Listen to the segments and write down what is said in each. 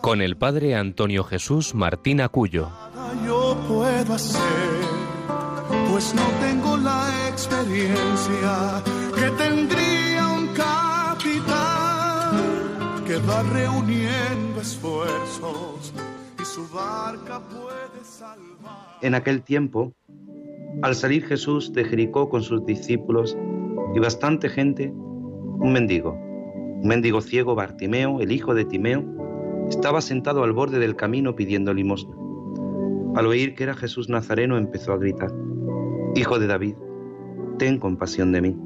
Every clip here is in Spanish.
con el padre Antonio Jesús Martín Acuyo. Yo puedo hacer, pues no tengo la experiencia que tendría un capitán que va reuniendo esfuerzos y su barca puede salvar. En aquel tiempo, al salir Jesús de Jericó con sus discípulos y bastante gente, un mendigo, un mendigo ciego Bartimeo, el hijo de Timeo, estaba sentado al borde del camino pidiendo limosna. Al oír que era Jesús Nazareno empezó a gritar, Hijo de David, ten compasión de mí.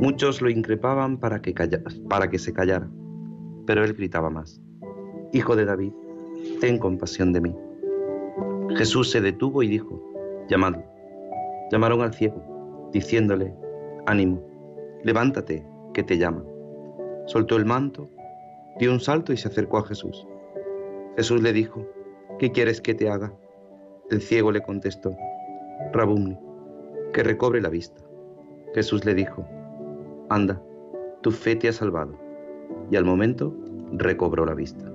Muchos lo increpaban para que, para que se callara, pero él gritaba más, Hijo de David, ten compasión de mí. Jesús se detuvo y dijo, llamadlo. Llamaron al ciego, diciéndole, ánimo, levántate, que te llama. Soltó el manto, dio un salto y se acercó a Jesús. Jesús le dijo, ¿qué quieres que te haga? El ciego le contestó, Rabumni, que recobre la vista. Jesús le dijo, anda, tu fe te ha salvado. Y al momento recobró la vista.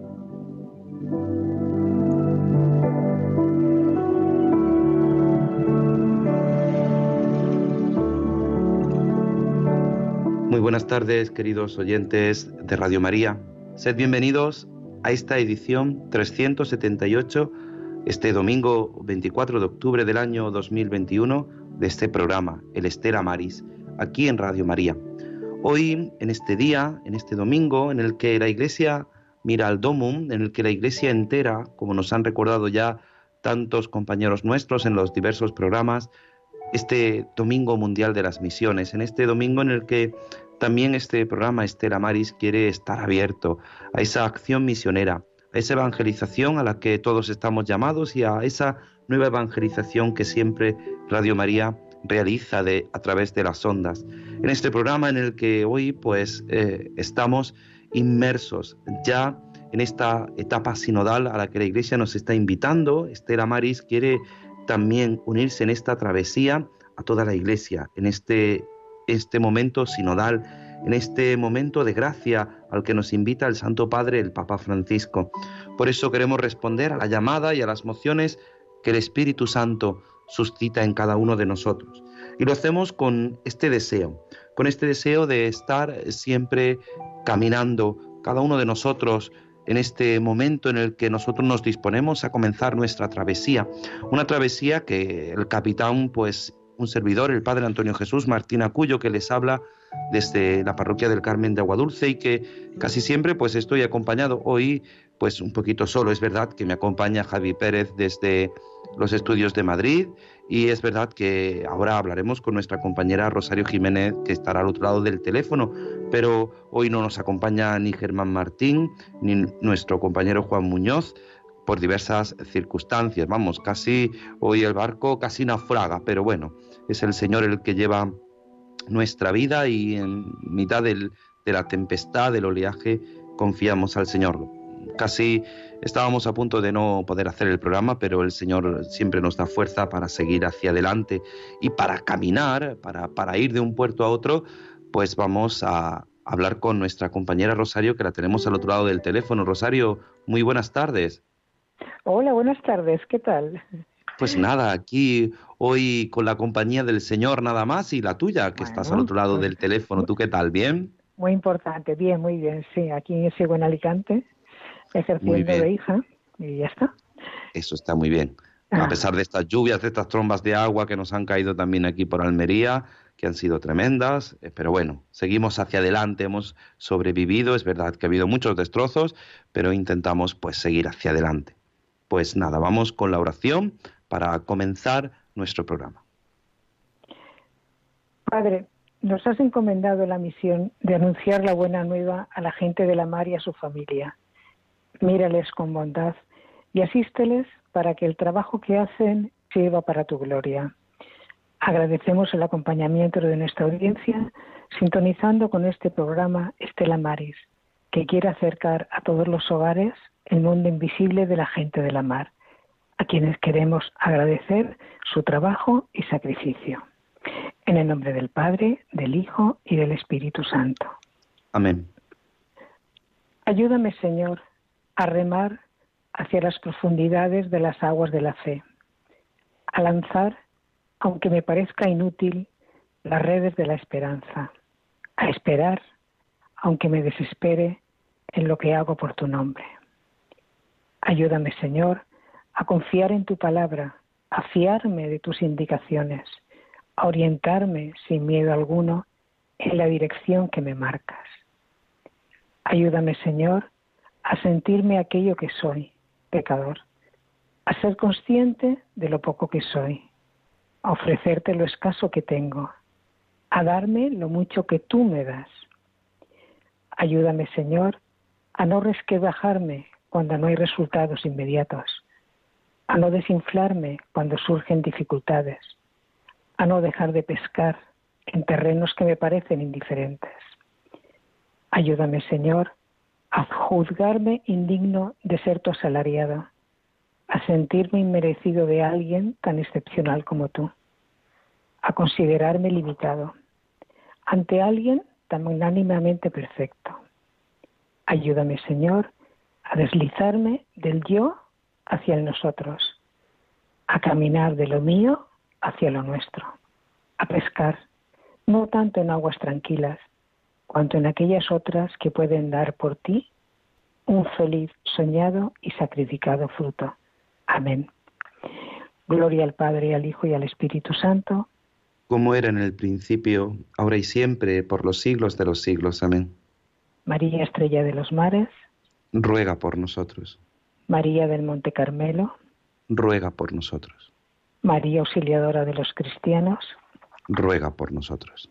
Muy buenas tardes, queridos oyentes de Radio María. Sed bienvenidos a esta edición 378, este domingo 24 de octubre del año 2021, de este programa, El Estera Maris, aquí en Radio María. Hoy, en este día, en este domingo, en el que la Iglesia mira al Domum, en el que la Iglesia entera, como nos han recordado ya tantos compañeros nuestros en los diversos programas, este Domingo Mundial de las Misiones, en este domingo en el que también este programa Estela Maris quiere estar abierto a esa acción misionera, a esa evangelización a la que todos estamos llamados y a esa nueva evangelización que siempre Radio María realiza a través de las ondas. En este programa en el que hoy pues eh, estamos inmersos ya en esta etapa sinodal a la que la Iglesia nos está invitando, Estela Maris quiere también unirse en esta travesía a toda la Iglesia, en este, este momento sinodal, en este momento de gracia al que nos invita el Santo Padre, el Papa Francisco. Por eso queremos responder a la llamada y a las mociones que el Espíritu Santo suscita en cada uno de nosotros. Y lo hacemos con este deseo, con este deseo de estar siempre caminando, cada uno de nosotros, en este momento en el que nosotros nos disponemos a comenzar nuestra travesía. Una travesía que el capitán, pues un servidor, el padre Antonio Jesús Martín Acuyo, que les habla desde la parroquia del Carmen de Aguadulce y que casi siempre pues estoy acompañado. Hoy pues un poquito solo. Es verdad que me acompaña Javi Pérez desde los estudios de Madrid y es verdad que ahora hablaremos con nuestra compañera Rosario Jiménez, que estará al otro lado del teléfono, pero hoy no nos acompaña ni Germán Martín, ni nuestro compañero Juan Muñoz, por diversas circunstancias. Vamos, casi hoy el barco casi naufraga, pero bueno, es el Señor el que lleva nuestra vida y en mitad de la tempestad, del oleaje, confiamos al Señor. Casi estábamos a punto de no poder hacer el programa, pero el Señor siempre nos da fuerza para seguir hacia adelante y para caminar, para, ir de un puerto a otro, pues vamos a hablar con nuestra compañera Rosario, que la tenemos al otro lado del teléfono. Rosario, muy buenas tardes. Hola, buenas tardes, ¿qué tal? Pues nada, aquí hoy con la compañía del Señor nada más y la tuya, que estás al otro lado pues del teléfono. ¿Tú qué tal? ¿Bien? Muy importante, bien, muy bien, sí. Aquí sigo en Alicante, ejerciendo de hija y ya está. Eso está muy bien. A ah. pesar de estas lluvias, de estas trombas de agua que nos han caído también aquí por Almería, que han sido tremendas, eh, pero bueno, seguimos hacia adelante, hemos sobrevivido, es verdad que ha habido muchos destrozos, pero intentamos pues seguir hacia adelante. Pues nada, vamos con la oración para comenzar nuestro programa. Padre, nos has encomendado la misión de anunciar la buena nueva a la gente de la mar y a su familia. Mírales con bondad y asísteles para que el trabajo que hacen sirva para tu gloria. Agradecemos el acompañamiento de nuestra audiencia, sintonizando con este programa Estela Maris, que quiere acercar a todos los hogares el mundo invisible de la gente de la mar, a quienes queremos agradecer su trabajo y sacrificio. En el nombre del Padre, del Hijo y del Espíritu Santo. Amén. Ayúdame, Señor, a remar hacia las profundidades de las aguas de la fe, a lanzar, aunque me parezca inútil, las redes de la esperanza, a esperar, aunque me desespere, en lo que hago por tu nombre. Ayúdame, Señor, a confiar en tu palabra, a fiarme de tus indicaciones, a orientarme sin miedo alguno en la dirección que me marcas. Ayúdame, Señor, a sentirme aquello que soy, pecador, a ser consciente de lo poco que soy, a ofrecerte lo escaso que tengo, a darme lo mucho que tú me das. Ayúdame, Señor, a no resquebrajarme cuando no hay resultados inmediatos, a no desinflarme cuando surgen dificultades, a no dejar de pescar en terrenos que me parecen indiferentes. Ayúdame, Señor, a juzgarme indigno de ser tu asalariado, a sentirme inmerecido de alguien tan excepcional como tú, a considerarme limitado ante alguien tan unánimamente perfecto. Ayúdame, Señor, a deslizarme del yo hacia el nosotros, a caminar de lo mío hacia lo nuestro, a pescar, no tanto en aguas tranquilas, cuanto en aquellas otras que pueden dar por ti un feliz, soñado y sacrificado fruto. Amén. Gloria al Padre, al Hijo y al Espíritu Santo. Como era en el principio, ahora y siempre, por los siglos de los siglos. Amén. María Estrella de los Mares. Ruega por nosotros. María del Monte Carmelo. Ruega por nosotros. María Auxiliadora de los Cristianos. Ruega por nosotros.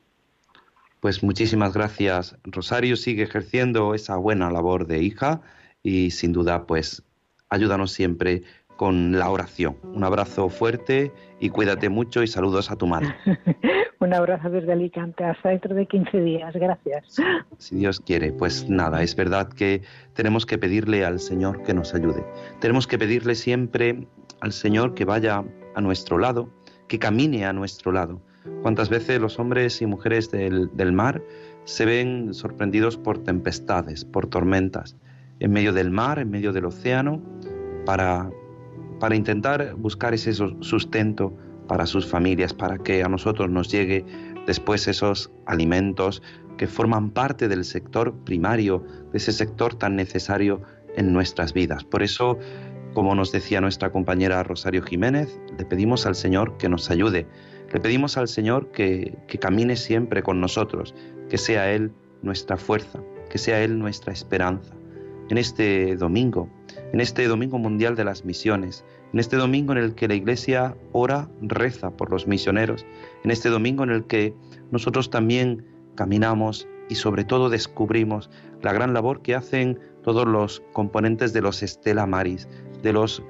Pues muchísimas gracias. Rosario sigue ejerciendo esa buena labor de hija y sin duda pues ayúdanos siempre con la oración. Un abrazo fuerte y cuídate mucho y saludos a tu madre. Un abrazo desde Alicante hasta dentro de 15 días. Gracias. Si Dios quiere, pues nada, es verdad que tenemos que pedirle al Señor que nos ayude. Tenemos que pedirle siempre al Señor que vaya a nuestro lado, que camine a nuestro lado cuántas veces los hombres y mujeres del, mar se ven sorprendidos por tempestades, por tormentas, en medio del mar, en medio del océano, para, para intentar buscar ese sustento para sus familias, para que a nosotros nos llegue después esos alimentos que forman parte del sector primario, de ese sector tan necesario en nuestras vidas. Por eso, como nos decía nuestra compañera Rosario Jiménez, le pedimos al Señor que nos ayude le pedimos al Señor que, camine siempre con nosotros, que sea Él nuestra fuerza, que sea Él nuestra esperanza. En este domingo, en este domingo mundial de las misiones, en este domingo en el que la Iglesia ora, reza por los misioneros, en este domingo en el que nosotros también caminamos y sobre todo descubrimos la gran labor que hacen todos los componentes de los Estela Maris, de los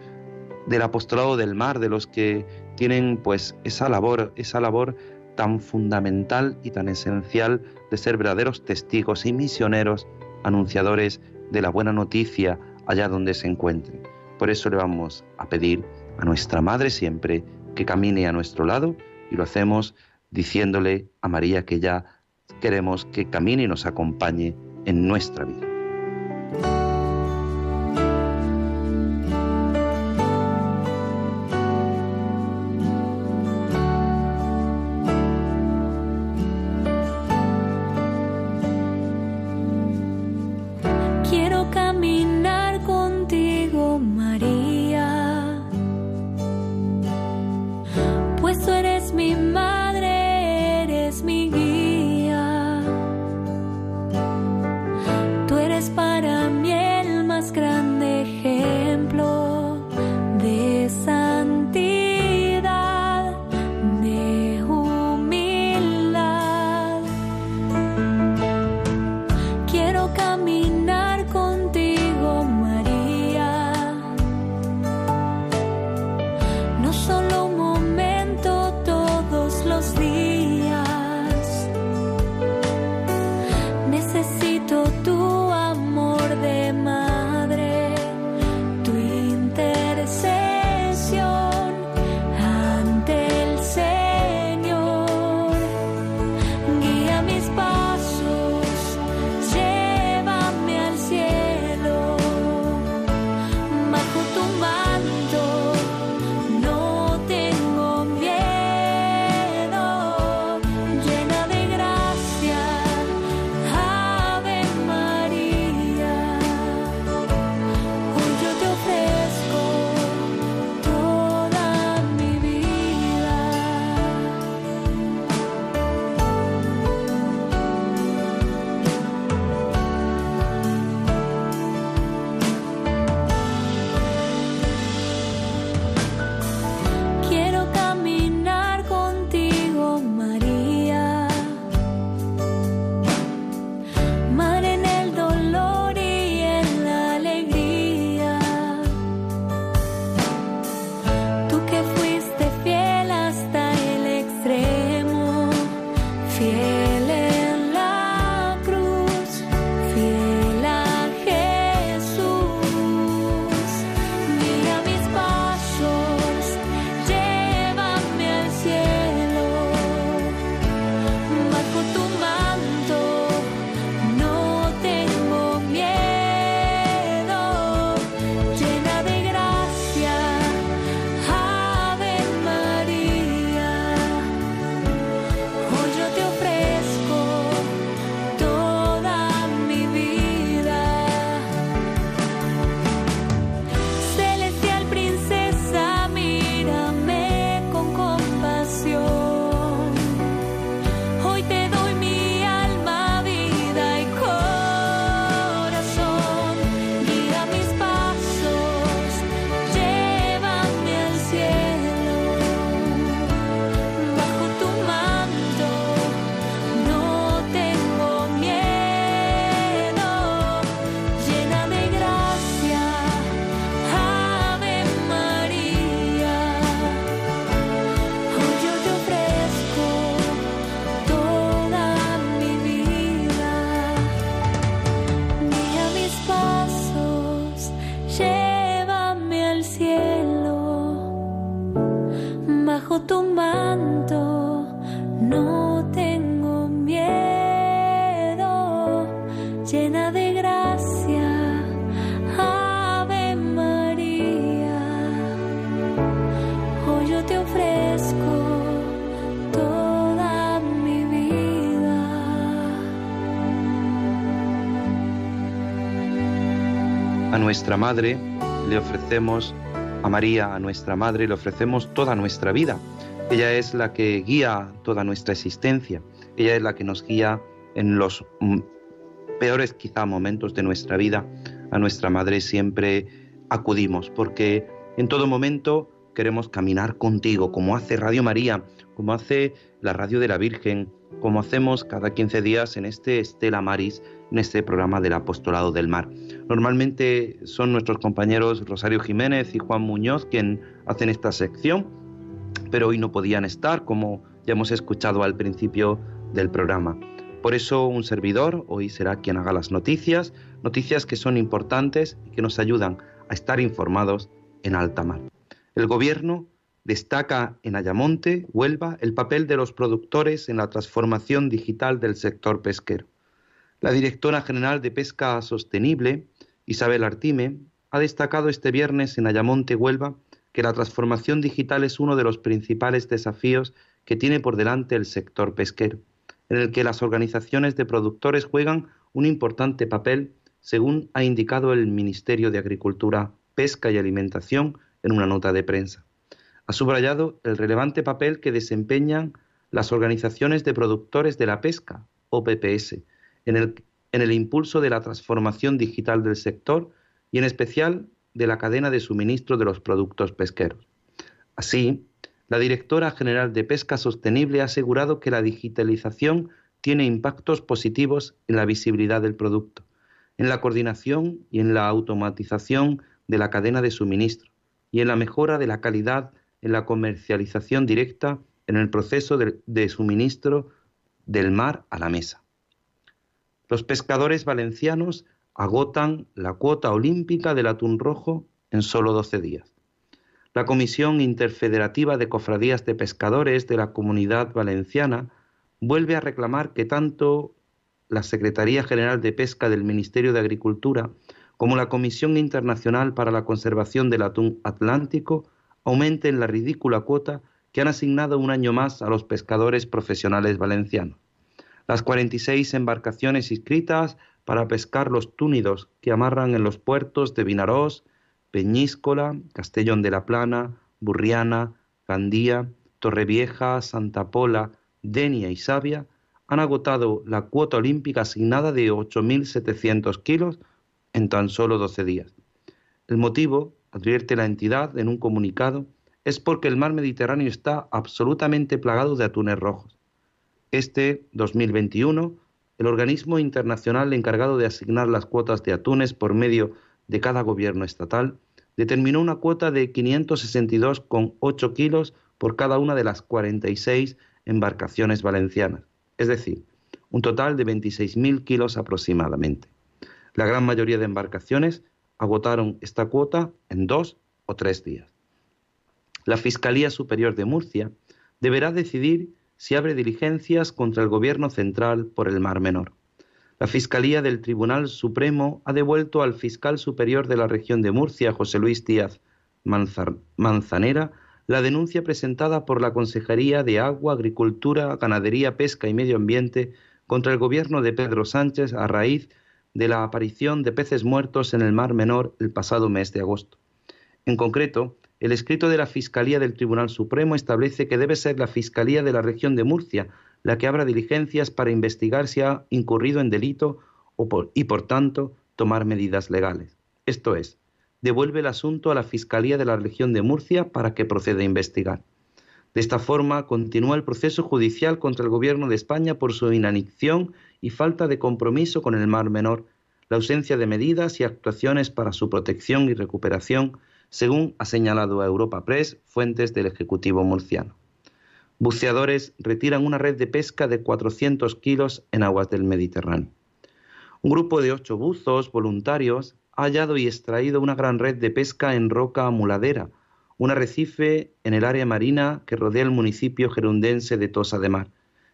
del apostolado del mar, de los que tienen pues esa labor, esa labor tan fundamental y tan esencial de ser verdaderos testigos y misioneros, anunciadores de la buena noticia allá donde se encuentren. Por eso le vamos a pedir a nuestra Madre siempre que camine a nuestro lado y lo hacemos diciéndole a María que ya queremos que camine y nos acompañe en nuestra vida. Nuestra Madre le ofrecemos, a María, a nuestra Madre, le ofrecemos toda nuestra vida. Ella es la que guía toda nuestra existencia. Ella es la que nos guía en los mm, peores quizá momentos de nuestra vida. A nuestra Madre siempre acudimos porque en todo momento queremos caminar contigo, como hace Radio María, como hace la Radio de la Virgen, como hacemos cada 15 días en este Estela Maris, en este programa del Apostolado del Mar. Normalmente son nuestros compañeros Rosario Jiménez y Juan Muñoz quien hacen esta sección, pero hoy no podían estar, como ya hemos escuchado al principio del programa. Por eso un servidor hoy será quien haga las noticias, noticias que son importantes y que nos ayudan a estar informados en alta mar. El gobierno destaca en Ayamonte, Huelva, el papel de los productores en la transformación digital del sector pesquero. La directora general de Pesca Sostenible, Isabel Artime, ha destacado este viernes en Ayamonte, Huelva, que la transformación digital es uno de los principales desafíos que tiene por delante el sector pesquero, en el que las organizaciones de productores juegan un importante papel, según ha indicado el Ministerio de Agricultura, Pesca y Alimentación en una nota de prensa. Ha subrayado el relevante papel que desempeñan las organizaciones de productores de la pesca, OPPS, en el, en el impulso de la transformación digital del sector y en especial de la cadena de suministro de los productos pesqueros. Así, la directora general de Pesca Sostenible ha asegurado que la digitalización tiene impactos positivos en la visibilidad del producto, en la coordinación y en la automatización de la cadena de suministro y en la mejora de la calidad en la comercialización directa en el proceso de, suministro del mar a la mesa. Los pescadores valencianos agotan la cuota olímpica del atún rojo en solo 12 días. La Comisión Interfederativa de Cofradías de Pescadores de la Comunidad Valenciana vuelve a reclamar que tanto la Secretaría General de Pesca del Ministerio de Agricultura como la Comisión Internacional para la Conservación del Atún Atlántico aumenten la ridícula cuota que han asignado un año más a los pescadores profesionales valencianos las 46 embarcaciones inscritas para pescar los túnidos que amarran en los puertos de Vinarós, Peñíscola, Castellón de la Plana, Burriana, Gandía, Torrevieja, Santa Pola, Denia y Sabia han agotado la cuota olímpica asignada de 8.700 kilos en tan solo 12 días. El motivo, advierte la entidad en un comunicado, es porque el mar Mediterráneo está absolutamente plagado de atunes rojos. Este 2021, el organismo internacional encargado de asignar las cuotas de atunes por medio de cada gobierno estatal determinó una cuota de 562,8 kilos por cada una de las 46 embarcaciones valencianas, es decir, un total de 26.000 kilos aproximadamente. La gran mayoría de embarcaciones agotaron esta cuota en dos o tres días. La Fiscalía Superior de Murcia deberá decidir si abre diligencias contra el Gobierno central por el Mar Menor. La Fiscalía del Tribunal Supremo ha devuelto al fiscal superior de la región de Murcia, José Luis Díaz Manzanera, la denuncia presentada por la Consejería de Agua, Agricultura, Ganadería, Pesca y Medio Ambiente contra el gobierno de Pedro Sánchez a raíz de la aparición de peces muertos en el Mar Menor el pasado mes de agosto. En concreto, el escrito de la Fiscalía del Tribunal Supremo establece que debe ser la Fiscalía de la región de Murcia la que abra diligencias para investigar si ha incurrido en delito y, por tanto, tomar medidas legales. Esto es, devuelve el asunto a la Fiscalía de la región de Murcia para que proceda a investigar. De esta forma, continúa el proceso judicial contra el Gobierno de España por su inanición y falta de compromiso con el Mar Menor, la ausencia de medidas y actuaciones para su protección y recuperación, según ha señalado a Europa Press fuentes del Ejecutivo murciano. Buceadores retiran una red de pesca de 400 kilos en aguas del Mediterráneo. Un grupo de ocho buzos voluntarios ha hallado y extraído una gran red de pesca en roca amuladera, un arrecife en el área marina que rodea el municipio gerundense de Tosa de Mar,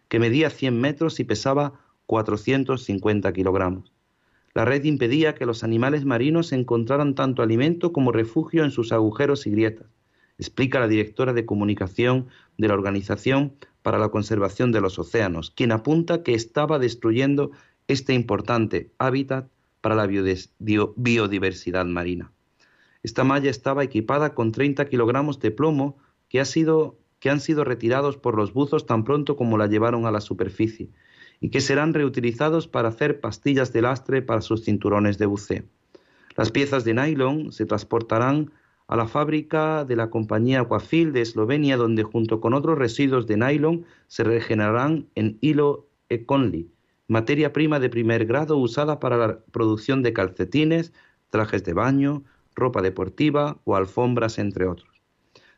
que medía 100 metros y pesaba 450 kilogramos. La red impedía que los animales marinos encontraran tanto alimento como refugio en sus agujeros y grietas, explica la directora de comunicación de la Organización para la Conservación de los Océanos, quien apunta que estaba destruyendo este importante hábitat para la biodiversidad marina. Esta malla estaba equipada con 30 kilogramos de plomo que, han sido retirados por los buzos tan pronto como la llevaron a la superficie y que serán reutilizados para hacer pastillas de lastre para sus cinturones de buceo. Las piezas de nylon se transportarán a la fábrica de la compañía Aquafil de Eslovenia, donde junto con otros residuos de nylon se regenerarán en hilo Econly, materia prima de primer grado usada para la producción de calcetines, trajes de baño, ropa deportiva o alfombras, entre otros.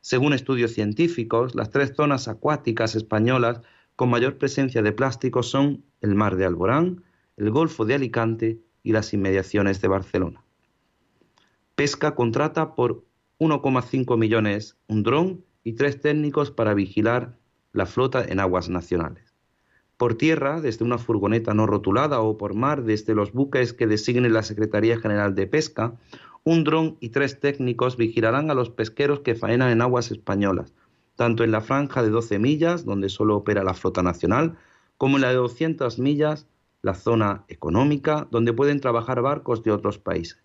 Según estudios científicos, las tres zonas acuáticas españolas con mayor presencia de plástico son el mar de Alborán, el Golfo de Alicante y las inmediaciones de Barcelona. Pesca contrata por 1,5 millones un dron y tres técnicos para vigilar la flota en aguas nacionales. Por tierra, desde una furgoneta no rotulada o por mar, desde los buques que designe la Secretaría General de Pesca, un dron y tres técnicos vigilarán a los pesqueros que faenan en aguas españolas, tanto en la franja de 12 millas, donde solo opera la flota nacional, como en la de 200 millas, la zona económica, donde pueden trabajar barcos de otros países.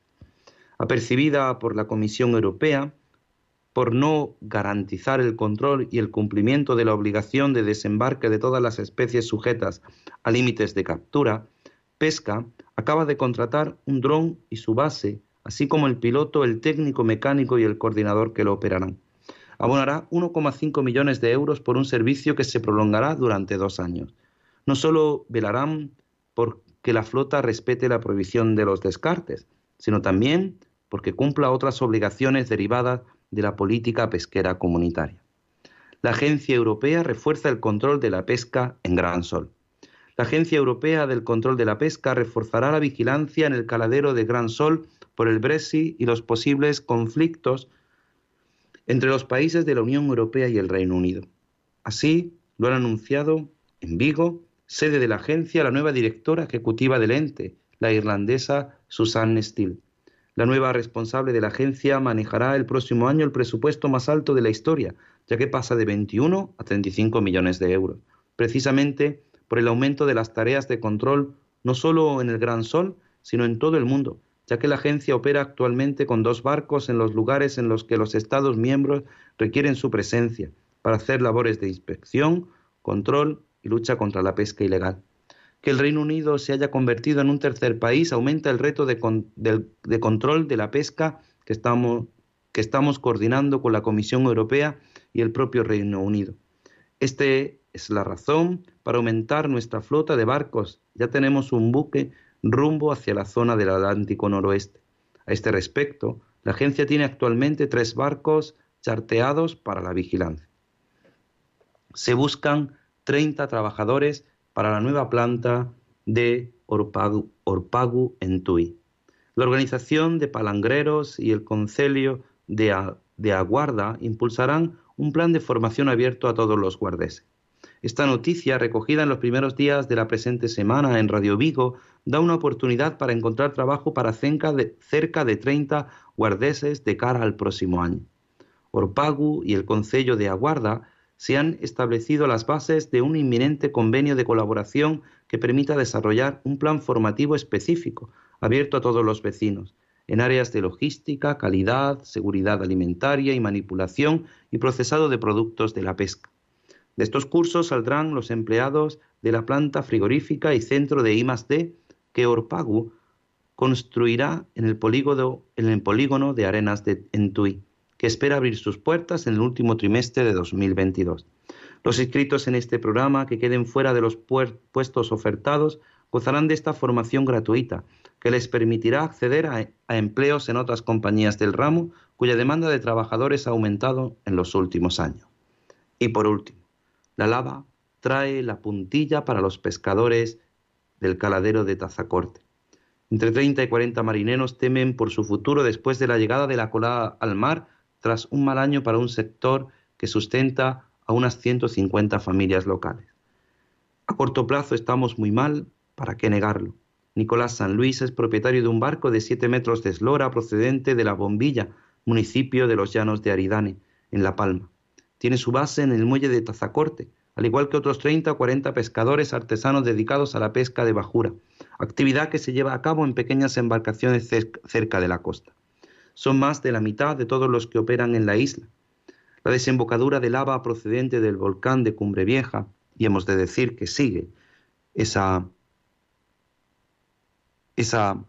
Apercibida por la Comisión Europea, por no garantizar el control y el cumplimiento de la obligación de desembarque de todas las especies sujetas a límites de captura, Pesca acaba de contratar un dron y su base así como el piloto, el técnico mecánico y el coordinador que lo operarán. Abonará 1,5 millones de euros por un servicio que se prolongará durante dos años. No solo velarán por que la flota respete la prohibición de los descartes, sino también porque cumpla otras obligaciones derivadas de la política pesquera comunitaria. La Agencia Europea refuerza el control de la pesca en Gran Sol. La Agencia Europea del Control de la Pesca reforzará la vigilancia en el caladero de Gran Sol por el Brexit y los posibles conflictos entre los países de la Unión Europea y el Reino Unido. Así lo han anunciado en Vigo, sede de la agencia, la nueva directora ejecutiva del ente, la irlandesa Susanne Steele. La nueva responsable de la agencia manejará el próximo año el presupuesto más alto de la historia, ya que pasa de 21 a 35 millones de euros, precisamente por el aumento de las tareas de control no solo en el Gran Sol, sino en todo el mundo, ya que la agencia opera actualmente con dos barcos en los lugares en los que los Estados miembros requieren su presencia para hacer labores de inspección, control y lucha contra la pesca ilegal. Que el Reino Unido se haya convertido en un tercer país aumenta el reto de, control de la pesca que estamos, que estamos coordinando con la Comisión Europea y el propio Reino Unido. Esta es la razón para aumentar nuestra flota de barcos. Ya tenemos un buque rumbo hacia la zona del Atlántico noroeste. A este respecto, la agencia tiene actualmente tres barcos charteados para la vigilancia. Se buscan 30 trabajadores para la nueva planta de Orpagu, en Tui. La organización de palangreros y el Concelio de, de Aguarda impulsarán un plan de formación abierto a todos los guardeses. Esta noticia, recogida en los primeros días de la presente semana en Radio Vigo, da una oportunidad para encontrar trabajo para cerca de, cerca de 30 guardeses de cara al próximo año. Orpagu y el Concello de Aguarda se han establecido las bases de un inminente convenio de colaboración que permita desarrollar un plan formativo específico, abierto a todos los vecinos, en áreas de logística, calidad, seguridad alimentaria y manipulación y procesado de productos de la pesca. De estos cursos saldrán los empleados de la planta frigorífica y centro de I+D que Orpagu construirá en el polígono, de Arenas de Entui, que espera abrir sus puertas en el último trimestre de 2022. Los inscritos en este programa que queden fuera de los puestos ofertados gozarán de esta formación gratuita, que les permitirá acceder a, a, empleos en otras compañías del ramo cuya demanda de trabajadores ha aumentado en los últimos años. Y por último, la lava trae la puntilla para los pescadores del caladero de Tazacorte. Entre 30 y 40 marineros temen por su futuro después de la llegada de la colada al mar tras un mal año para un sector que sustenta a unas 150 familias locales. A corto plazo estamos muy mal, ¿para qué negarlo? Nicolás San Luis es propietario de un barco de 7 metros de eslora procedente de La Bombilla, municipio de los Llanos de Aridane, en La Palma. Tiene su base en el muelle de Tazacorte, al igual que otros 30 o 40 pescadores artesanos dedicados a la pesca de bajura, actividad que se lleva a cabo en pequeñas embarcaciones cerca de la costa. Son más de la mitad de todos los que operan en la isla. La desembocadura de lava procedente del volcán de Cumbre Vieja, y hemos de decir que sigue esa, esa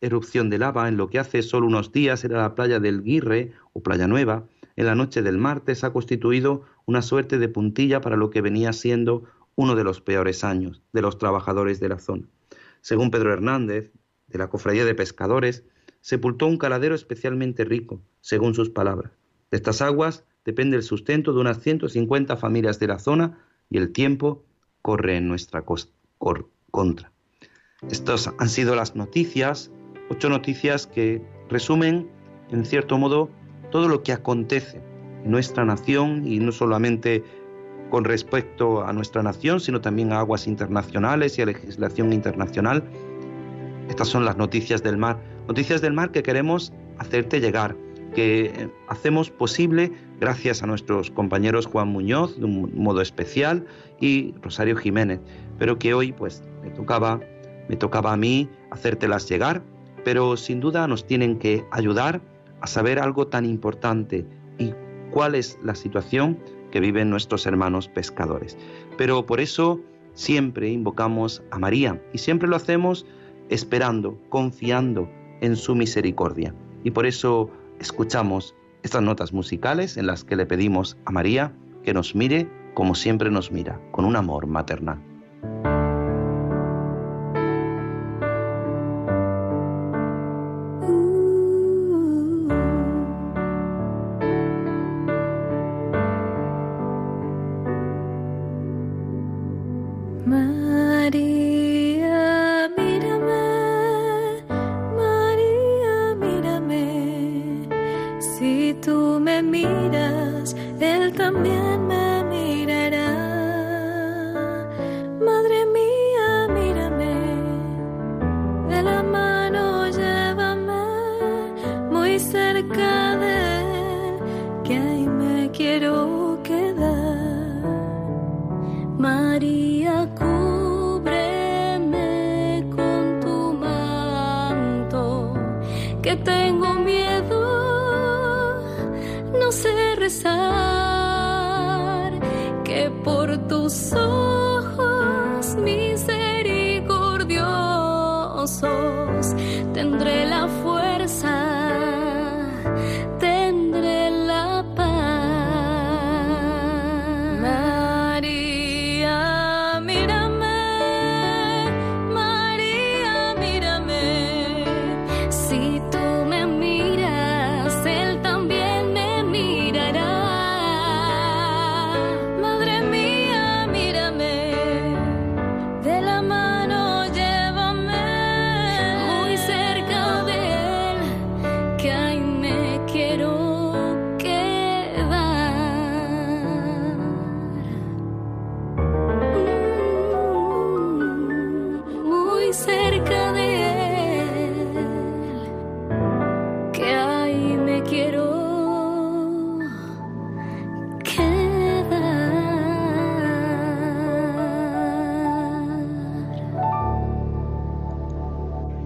erupción de lava en lo que hace solo unos días era la playa del Guirre o Playa Nueva, en la noche del martes ha constituido una suerte de puntilla para lo que venía siendo uno de los peores años de los trabajadores de la zona. Según Pedro Hernández, de la Cofradía de Pescadores, sepultó un caladero especialmente rico, según sus palabras. De estas aguas depende el sustento de unas 150 familias de la zona y el tiempo corre en nuestra contra. Estas han sido las noticias, ocho noticias que resumen, en cierto modo, todo lo que acontece en nuestra nación y no solamente con respecto a nuestra nación, sino también a aguas internacionales y a legislación internacional. Estas son las noticias del mar, noticias del mar que queremos hacerte llegar, que hacemos posible gracias a nuestros compañeros Juan Muñoz de un modo especial y Rosario Jiménez, pero que hoy pues me tocaba me tocaba a mí hacértelas llegar, pero sin duda nos tienen que ayudar a saber algo tan importante y cuál es la situación que viven nuestros hermanos pescadores. Pero por eso siempre invocamos a María y siempre lo hacemos esperando, confiando en su misericordia. Y por eso escuchamos estas notas musicales en las que le pedimos a María que nos mire como siempre nos mira, con un amor maternal. Mari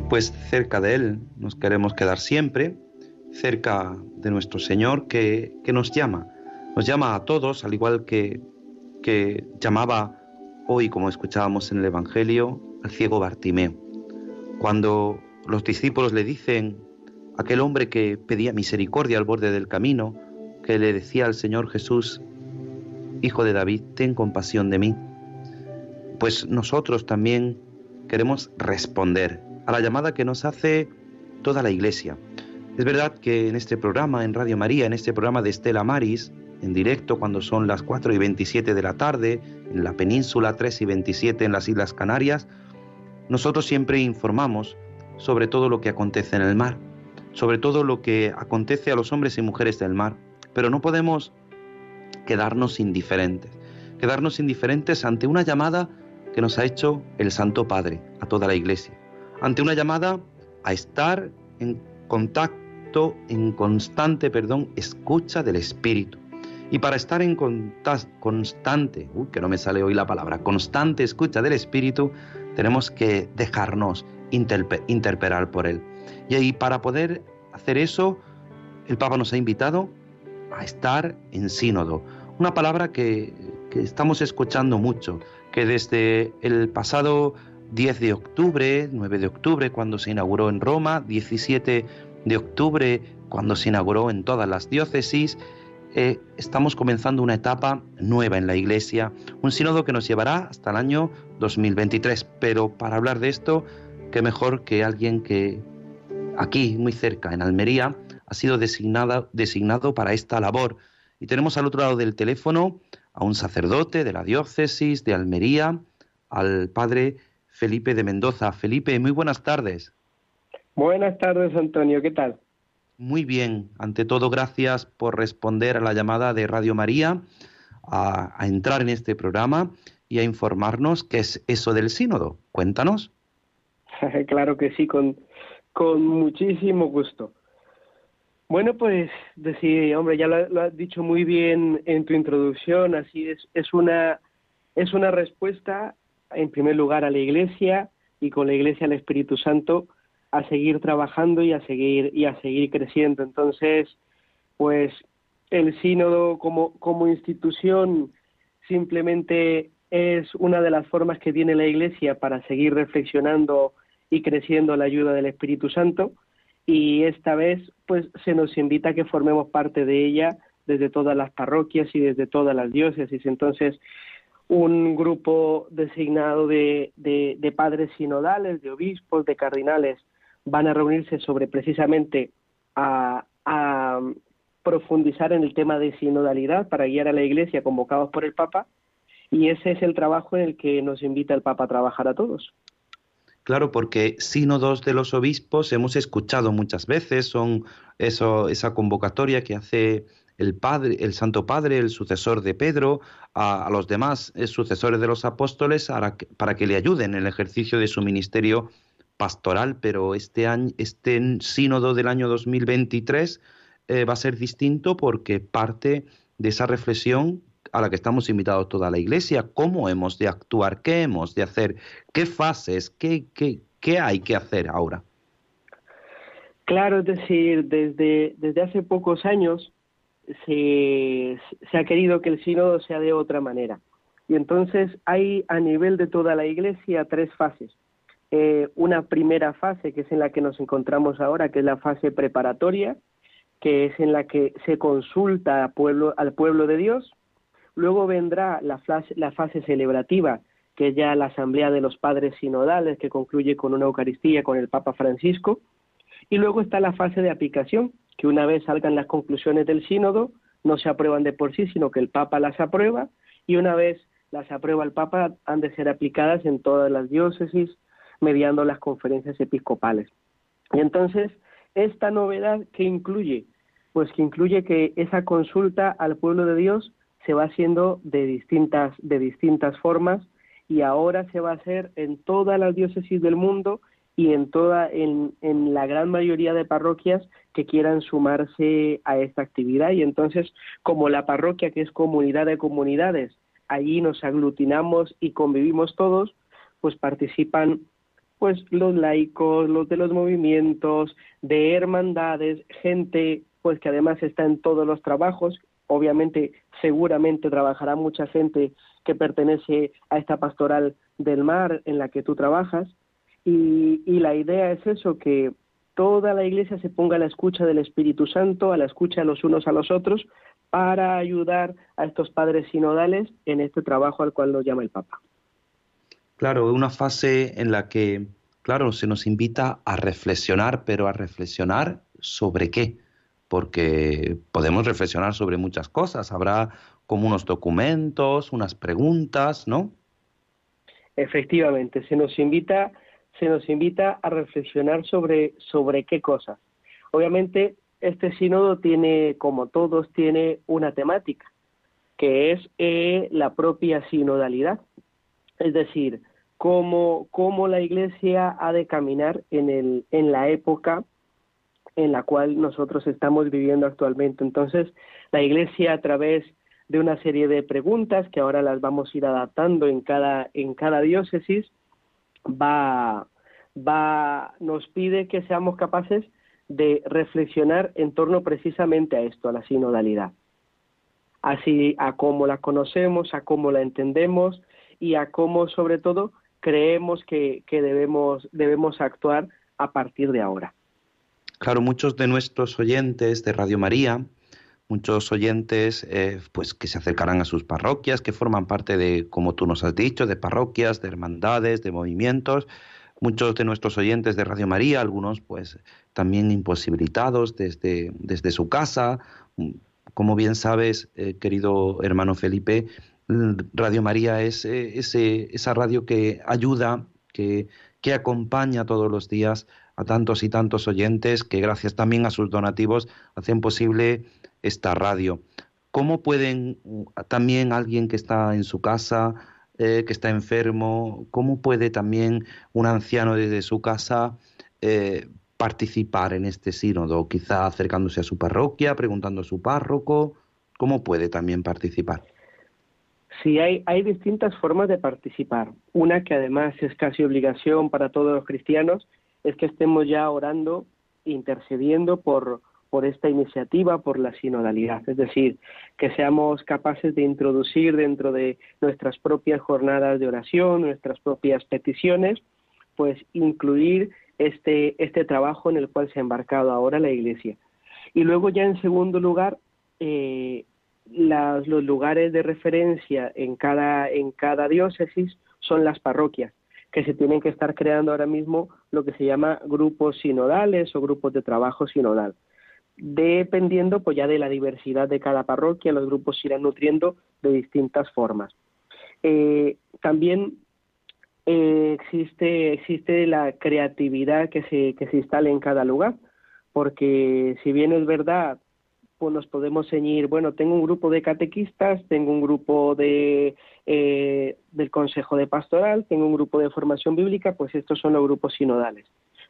pues cerca de Él nos queremos quedar siempre, cerca de nuestro Señor que, nos llama, nos llama a todos, al igual que, que llamaba hoy, como escuchábamos en el Evangelio, al ciego Bartimeo. Cuando los discípulos le dicen, aquel hombre que pedía misericordia al borde del camino, que le decía al Señor Jesús, Hijo de David, ten compasión de mí. Pues nosotros también queremos responder a la llamada que nos hace toda la Iglesia. Es verdad que en este programa, en Radio María, en este programa de Estela Maris, en directo cuando son las 4 y 27 de la tarde, en la península 3 y 27 en las Islas Canarias, nosotros siempre informamos sobre todo lo que acontece en el mar, sobre todo lo que acontece a los hombres y mujeres del mar, pero no podemos quedarnos indiferentes, quedarnos indiferentes ante una llamada que nos ha hecho el Santo Padre a toda la Iglesia, ante una llamada a estar en contacto, en constante, perdón, escucha del Espíritu. Y para estar en constante, que no me sale hoy la palabra, constante escucha del Espíritu, tenemos que dejarnos interpelar por Él. Y ahí para poder hacer eso, el Papa nos ha invitado a estar en sínodo. Una palabra que estamos escuchando mucho, que desde el pasado 10 de octubre, 9 de octubre, cuando se inauguró en Roma, 17 de octubre, cuando se inauguró en todas las diócesis, eh, estamos comenzando una etapa nueva en la Iglesia, un sínodo que nos llevará hasta el año 2023. Pero para hablar de esto, qué mejor que alguien que aquí, muy cerca, en Almería, ha sido designado, designado para esta labor. Y tenemos al otro lado del teléfono a un sacerdote de la diócesis de Almería, al padre Felipe de Mendoza. Felipe, muy buenas tardes. Buenas tardes, Antonio, ¿qué tal? Muy bien, ante todo gracias por responder a la llamada de Radio María, a, entrar en este programa y a informarnos qué es eso del sínodo. Cuéntanos. claro que sí, con, con muchísimo gusto. Bueno, pues decir, hombre, ya lo, has dicho muy bien en tu introducción, así es, es una, es una respuesta, en primer lugar, a la Iglesia y con la Iglesia al Espíritu Santo, a seguir trabajando y a seguir y a seguir creciendo. Entonces, pues el sínodo como, como institución simplemente es una de las formas que tiene la Iglesia para seguir reflexionando y creciendo la ayuda del Espíritu Santo y esta vez pues se nos invita a que formemos parte de ella desde todas las parroquias y desde todas las diócesis. Entonces, un grupo designado de, de padres sinodales, de obispos, de cardinales, van a reunirse sobre precisamente a, profundizar en el tema de sinodalidad para guiar a la Iglesia convocados por el Papa y ese es el trabajo en el que nos invita el Papa a trabajar a todos. Claro, porque sínodos de los obispos hemos escuchado muchas veces, son eso, esa convocatoria que hace el Padre, el Santo Padre, el sucesor de Pedro, a, los demás eh, sucesores de los apóstoles para que, le ayuden en el ejercicio de su ministerio pastoral, pero este año, este sínodo del año 2023 eh, va a ser distinto porque parte de esa reflexión a la que estamos invitados toda la Iglesia, cómo hemos de actuar, qué hemos de hacer, qué fases, qué, qué, qué hay que hacer ahora. Claro, es decir, desde, desde hace pocos años se, se ha querido que el sínodo sea de otra manera. Y entonces hay a nivel de toda la Iglesia tres fases. Eh, una primera fase, que es en la que nos encontramos ahora, que es la fase preparatoria, que es en la que se consulta al pueblo, al pueblo de Dios. Luego vendrá la fase, la fase celebrativa, que es ya la Asamblea de los Padres Sinodales, que concluye con una Eucaristía con el Papa Francisco. Y luego está la fase de aplicación, que una vez salgan las conclusiones del sínodo, no se aprueban de por sí, sino que el Papa las aprueba, y una vez las aprueba el Papa, han de ser aplicadas en todas las diócesis, mediando las conferencias episcopales. Y entonces, esta novedad que incluye, pues que incluye que esa consulta al pueblo de Dios se va haciendo de distintas, de distintas formas y ahora se va a hacer en todas las diócesis del mundo y en toda en, en, la gran mayoría de parroquias que quieran sumarse a esta actividad. Y entonces como la parroquia que es comunidad de comunidades allí nos aglutinamos y convivimos todos pues participan pues los laicos, los de los movimientos, de hermandades, gente pues que además está en todos los trabajos, obviamente seguramente trabajará mucha gente que pertenece a esta pastoral del mar en la que tú trabajas y, y la idea es eso, que toda la iglesia se ponga a la escucha del Espíritu Santo, a la escucha de los unos a los otros, para ayudar a estos padres sinodales en este trabajo al cual nos llama el Papa. Claro, una fase en la que, claro, se nos invita a reflexionar, pero a reflexionar sobre qué, porque podemos reflexionar sobre muchas cosas, habrá como unos documentos, unas preguntas, ¿no? Efectivamente, se nos invita, se nos invita a reflexionar sobre, sobre qué cosas. Obviamente, este sínodo tiene, como todos, tiene una temática, que es eh, la propia sinodalidad. Es decir, cómo, cómo la Iglesia ha de caminar en, el, en la época en la cual nosotros estamos viviendo actualmente. Entonces, la Iglesia a través de una serie de preguntas que ahora las vamos a ir adaptando en cada, en cada diócesis, va, va, nos pide que seamos capaces de reflexionar en torno precisamente a esto, a la sinodalidad. Así a cómo la conocemos, a cómo la entendemos y a cómo sobre todo creemos que, que debemos, debemos actuar a partir de ahora. Claro, muchos de nuestros oyentes de Radio María, muchos oyentes eh, pues que se acercarán a sus parroquias, que forman parte de, como tú nos has dicho, de parroquias, de hermandades, de movimientos. Muchos de nuestros oyentes de Radio María, algunos pues también imposibilitados desde, desde su casa. Como bien sabes, eh, querido hermano Felipe, Radio María es eh, ese, esa radio que ayuda, que, que acompaña todos los días a tantos y tantos oyentes que gracias también a sus donativos hacen posible esta radio. ¿Cómo pueden también alguien que está en su casa, eh, que está enfermo, cómo puede también un anciano desde su casa eh, participar en este sínodo? Quizá acercándose a su parroquia, preguntando a su párroco, ¿cómo puede también participar? Sí, hay, hay distintas formas de participar. Una que además es casi obligación para todos los cristianos es que estemos ya orando, intercediendo por, por esta iniciativa, por la sinodalidad, es decir, que seamos capaces de introducir dentro de nuestras propias jornadas de oración, nuestras propias peticiones, pues incluir este, este trabajo en el cual se ha embarcado ahora la Iglesia. Y luego ya en segundo lugar, eh, los lugares de referencia en cada, en cada diócesis son las parroquias que se tienen que estar creando ahora mismo lo que se llama grupos sinodales o grupos de trabajo sinodal. Dependiendo pues ya de la diversidad de cada parroquia, los grupos se irán nutriendo de distintas formas. Eh, también eh, existe, existe la creatividad que se, que se instale en cada lugar, porque si bien es verdad pues nos podemos ceñir, bueno, tengo un grupo de catequistas, tengo un grupo de, eh, del Consejo de Pastoral, tengo un grupo de formación bíblica, pues estos son los grupos sinodales.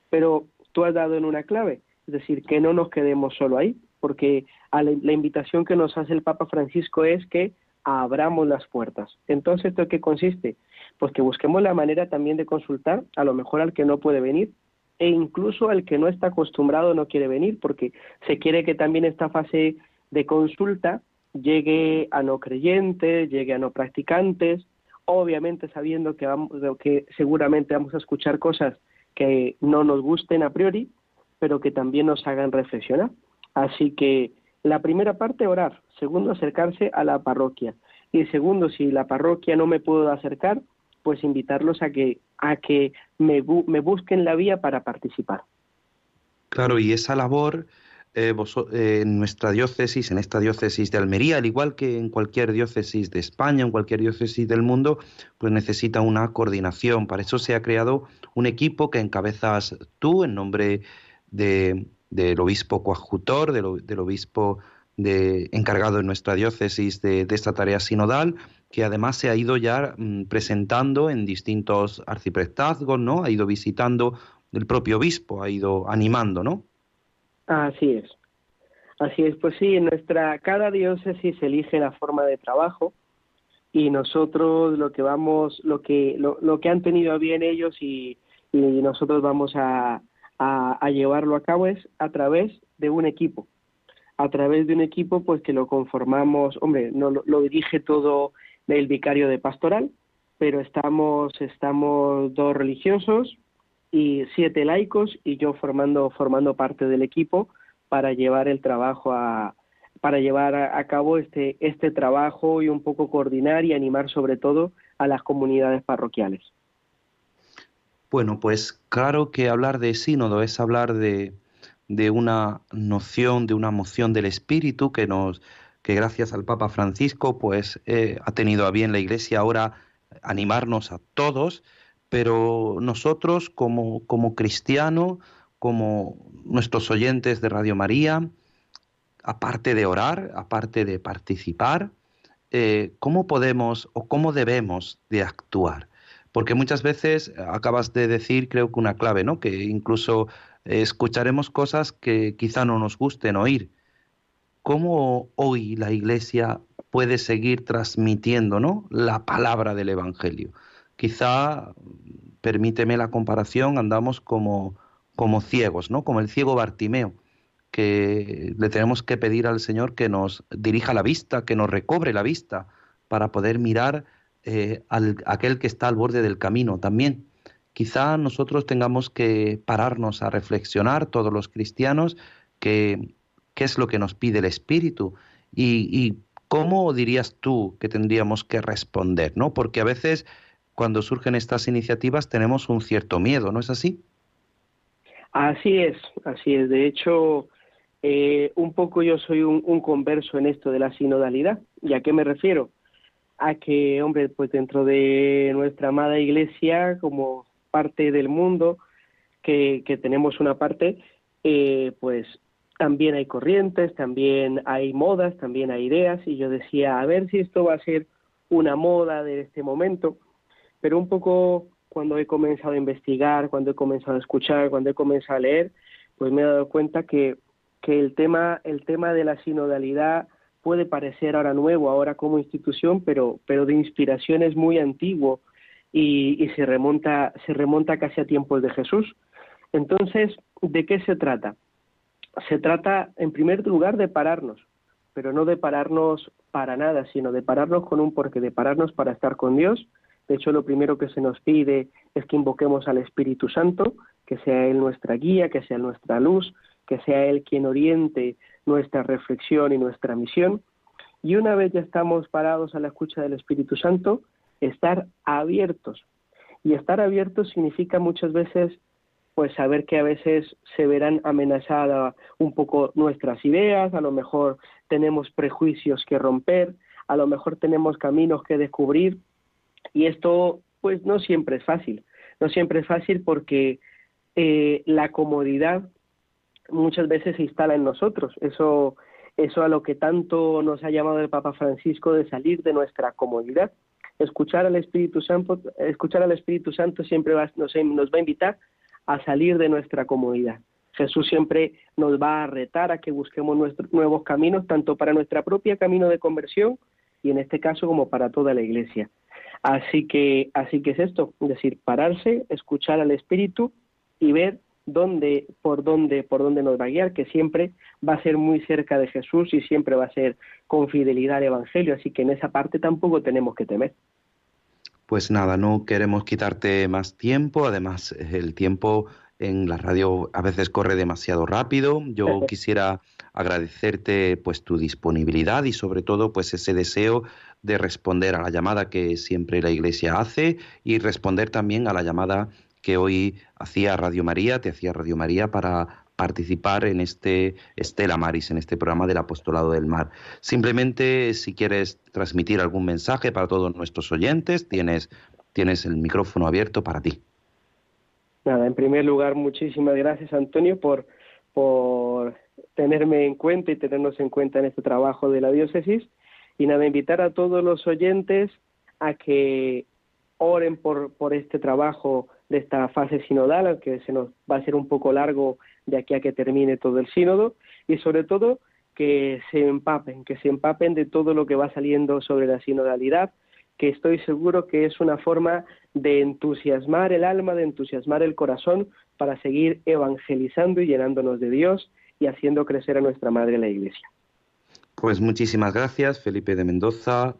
Pero tú has dado en una clave, es decir, que no nos quedemos solo ahí, porque la, invitación que nos hace el Papa Francisco es que abramos las puertas. Entonces, ¿esto qué consiste? Pues que busquemos la manera también de consultar, a lo mejor al que no puede venir, e incluso el que no está acostumbrado no quiere venir porque se quiere que también esta fase de consulta llegue a no creyentes, llegue a no practicantes, obviamente sabiendo que, vamos, que seguramente vamos a escuchar cosas que no nos gusten a priori, pero que también nos hagan reflexionar. Así que la primera parte, orar. Segundo, acercarse a la parroquia. Y segundo, si la parroquia no me puedo acercar, pues invitarlos a que, a que me, me busquen la vía para participar. Claro, y esa labor eh, eh, en nuestra diócesis, en esta diócesis de Almería, al igual que en cualquier diócesis de España, en cualquier diócesis del mundo, pues necesita una coordinación. Para eso se ha creado un equipo que encabezas tú en nombre de, del obispo coadjutor, del, obispo de, encargado en nuestra diócesis de, esta tarea sinodal, que además se ha ido ya mm, presentando en distintos arciprestazgos, ¿no? Ha ido visitando el propio obispo, ha ido animando, ¿no? Así es. Así es, pues sí, en nuestra cada diócesis elige la forma de trabajo y nosotros lo que vamos, lo que lo, lo que han tenido bien ellos y nosotros vamos a, a, a, llevarlo a cabo es a través de un equipo, a través de un equipo pues que lo conformamos, hombre, no lo, dirige todo del vicario de pastoral, pero estamos, estamos dos religiosos y siete laicos y yo formando, formando parte del equipo para llevar el trabajo a, para llevar a, cabo este, este trabajo y un poco coordinar y animar sobre todo a las comunidades parroquiales. Bueno, pues claro que hablar de sínodo es hablar de, de una noción, de una moción del espíritu que nos, que gracias al Papa Francisco pues eh, ha tenido a bien la Iglesia ahora animarnos a todos, pero nosotros como, como cristianos, como nuestros oyentes de Radio María, aparte de orar, aparte de participar, eh, cómo podemos o cómo debemos de actuar. Porque muchas veces acabas de decir, creo que una clave, ¿no? Que incluso escucharemos cosas que quizá no nos gusten oír. ¿Cómo hoy la Iglesia puede seguir transmitiendo ¿no? la palabra del Evangelio? Quizá, permíteme la comparación, andamos como, como ciegos, ¿no? como el ciego Bartimeo, que le tenemos que pedir al Señor que nos dirija la vista, que nos recobre la vista, para poder mirar eh, al, aquel que está al borde del camino también. Quizá nosotros tengamos que pararnos a reflexionar, todos los cristianos, que, qué es lo que nos pide el Espíritu y, cómo dirías tú que tendríamos que responder, ¿no? Porque a veces cuando surgen estas iniciativas tenemos un cierto miedo, ¿no es así? Así es, así es. De hecho, eh, un poco yo soy un, un, converso en esto de la sinodalidad. ¿Y a qué me refiero? A que, hombre, pues dentro de nuestra amada iglesia, como parte del mundo, que, que tenemos una parte, eh, pues también hay corrientes, también hay modas, también hay ideas, y yo decía, a ver si esto va a ser una moda de este momento, pero un poco cuando he comenzado a investigar, cuando he comenzado a escuchar, cuando he comenzado a leer, pues me he dado cuenta que, que el tema, el tema de la sinodalidad puede parecer ahora nuevo, ahora como institución, pero, pero de inspiración es muy antiguo y, y se remonta, se remonta casi a tiempos de Jesús. Entonces, ¿de qué se trata? Se trata, en primer lugar, de pararnos, pero no de pararnos para nada, sino de pararnos con un porqué, de pararnos para estar con Dios. De hecho, lo primero que se nos pide es que invoquemos al Espíritu Santo, que sea Él nuestra guía, que sea nuestra luz, que sea Él quien oriente nuestra reflexión y nuestra misión. Y una vez ya estamos parados a la escucha del Espíritu Santo, estar abiertos. Y estar abiertos significa muchas veces pues saber que a veces se verán amenazadas un poco nuestras ideas, a lo mejor tenemos prejuicios que romper, a lo mejor tenemos caminos que descubrir y esto pues no siempre es fácil, no siempre es fácil porque eh, la comodidad muchas veces se instala en nosotros, eso eso a lo que tanto nos ha llamado el Papa Francisco de salir de nuestra comodidad escuchar al Espíritu Santo, escuchar al Espíritu Santo siempre va, nos, nos va a invitar a salir de nuestra comodidad. Jesús siempre nos va a retar a que busquemos nuestros nuevos caminos, tanto para nuestra propia camino de conversión y en este caso como para toda la Iglesia. Así que, así que es esto, es decir, pararse, escuchar al Espíritu y ver dónde, por dónde, por dónde nos va a guiar, que siempre va a ser muy cerca de Jesús y siempre va a ser con fidelidad al Evangelio, así que en esa parte tampoco tenemos que temer. Pues nada, no queremos quitarte más tiempo, además el tiempo en la radio a veces corre demasiado rápido. Yo quisiera agradecerte pues tu disponibilidad y sobre todo pues ese deseo de responder a la llamada que siempre la Iglesia hace y responder también a la llamada que hoy hacía Radio María, te hacía Radio María para participar en este Estela Maris, en este programa del Apostolado del Mar. Simplemente, si quieres transmitir algún mensaje para todos nuestros oyentes, tienes, tienes el micrófono abierto para ti. Nada, en primer lugar, muchísimas gracias, Antonio, por, por tenerme en cuenta y tenernos en cuenta en este trabajo de la diócesis. Y nada, invitar a todos los oyentes a que oren por, por este trabajo de esta fase sinodal, que se nos va a ser un poco largo de aquí a que termine todo el sínodo, y sobre todo que se empapen, que se empapen de todo lo que va saliendo sobre la sinodalidad, que estoy seguro que es una forma de entusiasmar el alma, de entusiasmar el corazón para seguir evangelizando y llenándonos de Dios y haciendo crecer a nuestra Madre la Iglesia. Pues muchísimas gracias, Felipe de Mendoza,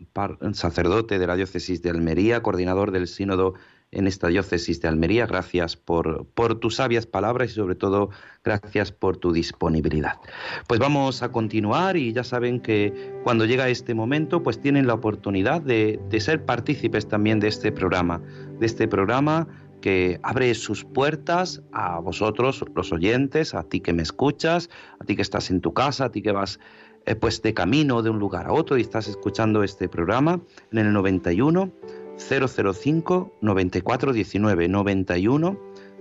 sacerdote de la diócesis de Almería, coordinador del sínodo en esta diócesis de Almería. Gracias por, por, tus sabias palabras y sobre todo gracias por tu disponibilidad. Pues vamos a continuar y ya saben que cuando llega este momento pues tienen la oportunidad de, de ser partícipes también de este programa, de este programa que abre sus puertas a vosotros, los oyentes, a ti que me escuchas, a ti que estás en tu casa, a ti que vas eh, pues de camino de un lugar a otro y estás escuchando este programa en el 91 005 9419 91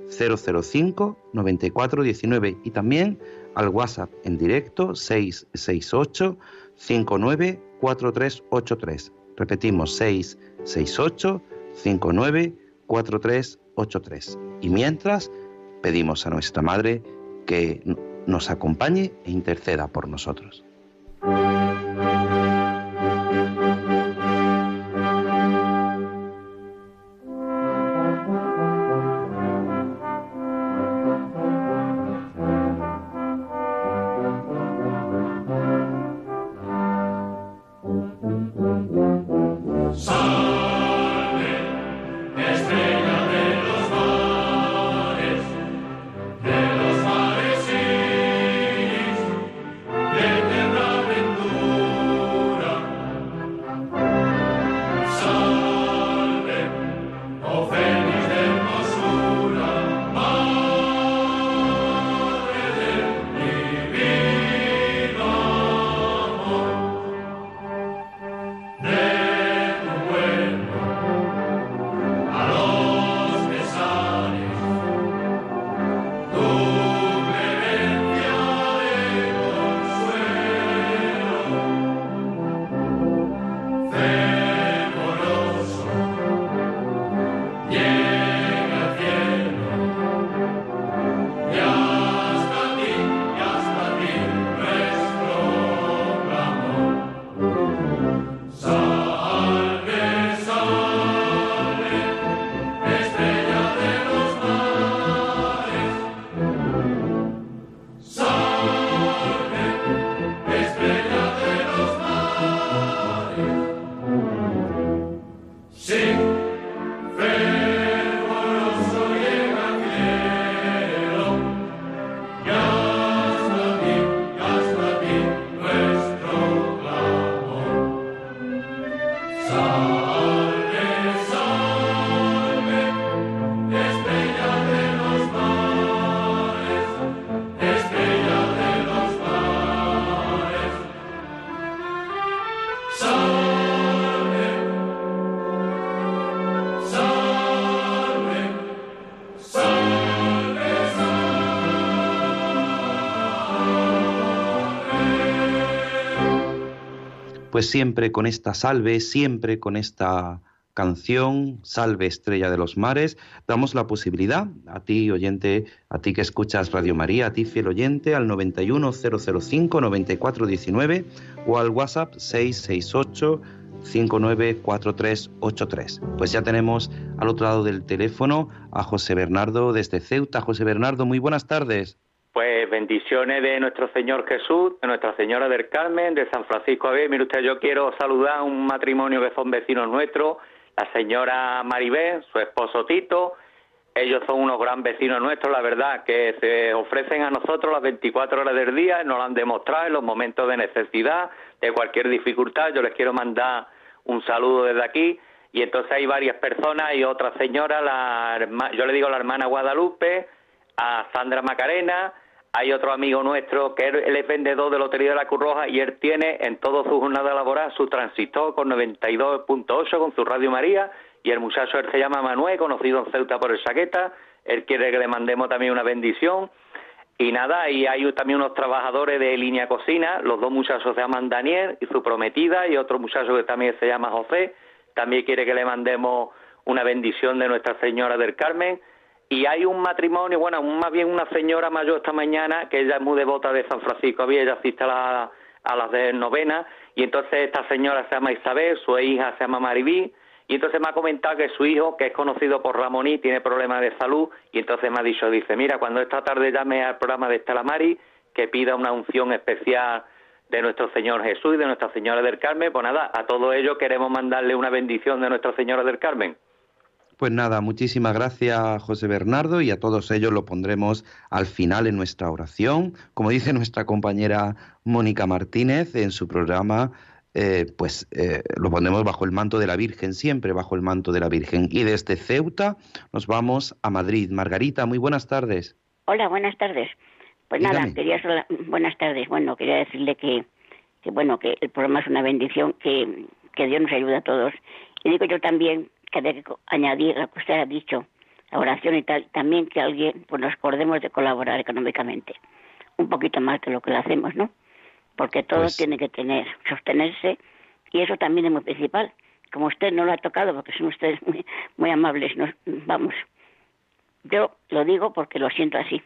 005 9419 y también al WhatsApp en directo 668 59 4383. Repetimos 668 59 4383. Y mientras pedimos a nuestra Madre que nos acompañe e interceda por nosotros. Pues siempre con esta salve, siempre con esta canción, Salve Estrella de los Mares, damos la posibilidad a ti, oyente, a ti que escuchas Radio María, a ti, fiel oyente, al 91005-9419 o al WhatsApp 668 594383. Pues ya tenemos al otro lado del teléfono a José Bernardo desde Ceuta. José Bernardo, muy buenas tardes. Pues bendiciones de nuestro Señor Jesús, de Nuestra Señora del Carmen, de San Francisco ver, Mire usted, yo quiero saludar a un matrimonio que son vecinos nuestros, la señora Maribel, su esposo Tito. Ellos son unos gran vecinos nuestros, la verdad, que se ofrecen a nosotros las 24 horas del día, nos lo han demostrado en los momentos de necesidad, de cualquier dificultad. Yo les quiero mandar un saludo desde aquí. Y entonces hay varias personas y otra señora, la, yo le digo la hermana Guadalupe, a Sandra Macarena, hay otro amigo nuestro que él, es vendedor de Lotería de la Cruz Roja y él tiene en toda su jornada laboral su transistor con 92.8 con su Radio María y el muchacho él se llama Manuel, conocido en Ceuta por el Saqueta, él quiere que le mandemos también una bendición. Y nada, y hay también unos trabajadores de línea cocina, los dos muchachos se llaman Daniel y su prometida y otro muchacho que también se llama José, también quiere que le mandemos una bendición de Nuestra Señora del Carmen y hay un matrimonio, bueno, más bien una señora mayor esta mañana, que ella es muy devota de San Francisco, había ella asiste a, las de novena, y entonces esta señora se llama Isabel, su hija se llama Maribí, y entonces me ha comentado que su hijo, que es conocido por Ramoní, tiene problemas de salud, y entonces me ha dicho, dice, mira, cuando esta tarde llame al programa de Estela Mari, que pida una unción especial de nuestro Señor Jesús y de Nuestra Señora del Carmen, pues nada, a todo ello queremos mandarle una bendición de Nuestra Señora del Carmen. Pues nada, muchísimas gracias José Bernardo y a todos ellos lo pondremos al final en nuestra oración. Como dice nuestra compañera Mónica Martínez en su programa, eh, pues eh, lo pondremos bajo el manto de la Virgen, siempre bajo el manto de la Virgen. Y desde Ceuta nos vamos a Madrid. Margarita, muy buenas tardes. Hola, buenas tardes. Pues nada, quería buenas tardes. Bueno, quería decirle que, que bueno que el programa es una bendición, que, que Dios nos ayuda a todos. Y digo yo también que que añadir lo que usted ha dicho la oración y tal, también que alguien, pues nos acordemos de colaborar económicamente, un poquito más que lo que lo hacemos, ¿no? Porque todo pues tiene que tener, sostenerse, y eso también es muy principal. Como usted no lo ha tocado, porque son ustedes muy, muy amables, nos, vamos. Yo lo digo porque lo siento así.